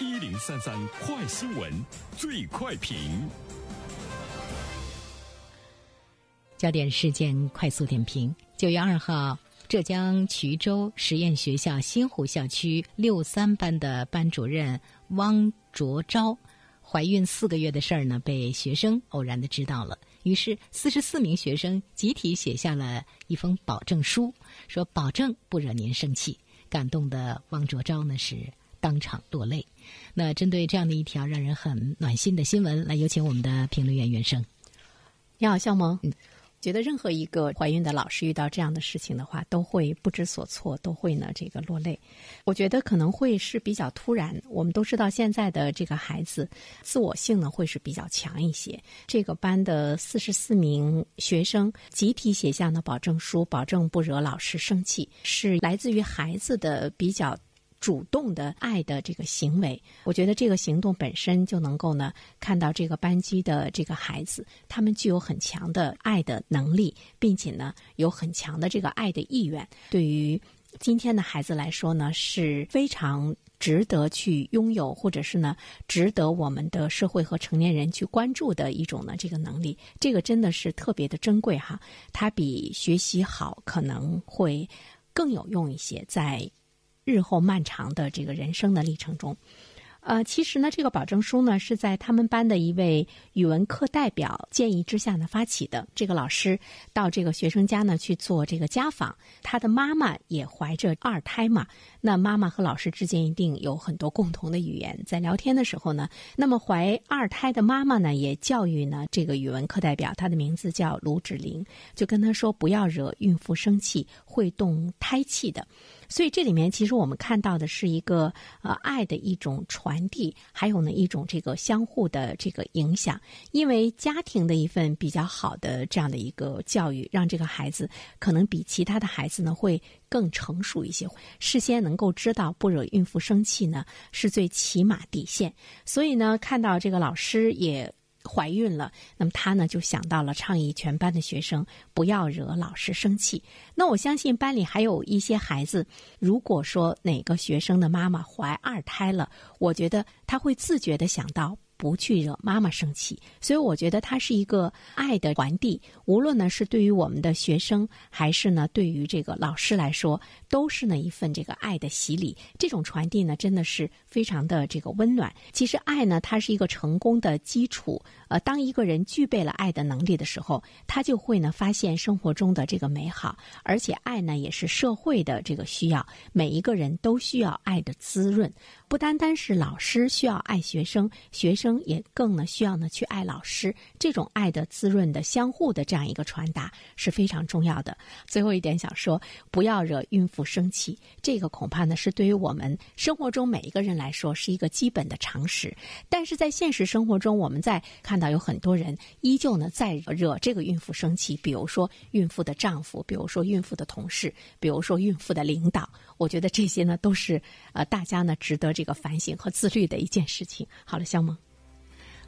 一零三三快新闻，最快评。焦点事件快速点评：九月二号，浙江衢州实验学校新湖校区六三班的班主任汪卓昭怀孕四个月的事儿呢，被学生偶然的知道了。于是，四十四名学生集体写下了一封保证书，说保证不惹您生气。感动的汪卓昭呢是。当场落泪。那针对这样的一条让人很暖心的新闻，来有请我们的评论员袁生。你好，肖萌。嗯，觉得任何一个怀孕的老师遇到这样的事情的话，都会不知所措，都会呢这个落泪。我觉得可能会是比较突然。我们都知道现在的这个孩子自我性呢会是比较强一些。这个班的四十四名学生集体写下呢保证书，保证不惹老师生气，是来自于孩子的比较。主动的爱的这个行为，我觉得这个行动本身就能够呢，看到这个班级的这个孩子，他们具有很强的爱的能力，并且呢，有很强的这个爱的意愿。对于今天的孩子来说呢，是非常值得去拥有，或者是呢，值得我们的社会和成年人去关注的一种呢，这个能力。这个真的是特别的珍贵哈，它比学习好可能会更有用一些，在。日后漫长的这个人生的历程中。呃，其实呢，这个保证书呢是在他们班的一位语文课代表建议之下呢发起的。这个老师到这个学生家呢去做这个家访，他的妈妈也怀着二胎嘛。那妈妈和老师之间一定有很多共同的语言，在聊天的时候呢，那么怀二胎的妈妈呢也教育呢这个语文课代表，他的名字叫卢芷玲，就跟他说不要惹孕妇生气，会动胎气的。所以这里面其实我们看到的是一个呃爱的一种传递，还有呢一种这个相互的这个影响。因为家庭的一份比较好的这样的一个教育，让这个孩子可能比其他的孩子呢会更成熟一些，事先能够知道不惹孕妇生气呢是最起码底线。所以呢，看到这个老师也。怀孕了，那么他呢就想到了倡议全班的学生不要惹老师生气。那我相信班里还有一些孩子，如果说哪个学生的妈妈怀二胎了，我觉得他会自觉的想到。不去惹妈妈生气，所以我觉得它是一个爱的传递。无论呢是对于我们的学生，还是呢对于这个老师来说，都是呢一份这个爱的洗礼。这种传递呢，真的是非常的这个温暖。其实爱呢，它是一个成功的基础。呃，当一个人具备了爱的能力的时候，他就会呢发现生活中的这个美好。而且爱呢，也是社会的这个需要，每一个人都需要爱的滋润。不单单是老师需要爱学生，学生也更呢需要呢去爱老师。这种爱的滋润的相互的这样一个传达是非常重要的。最后一点想说，不要惹孕妇不生气，这个恐怕呢是对于我们生活中每一个人来说是一个基本的常识。但是在现实生活中，我们在看到有很多人依旧呢在惹这个孕妇生气，比如说孕妇的丈夫，比如说孕妇的同事，比如说孕妇的领导。我觉得这些呢都是呃大家呢值得。这个反省和自律的一件事情。好了，肖萌，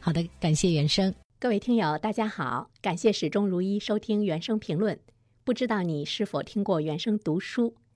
好的，感谢原生。各位听友，大家好，感谢始终如一收听原声评论。不知道你是否听过原声读书？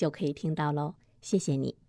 就可以听到喽。谢谢你。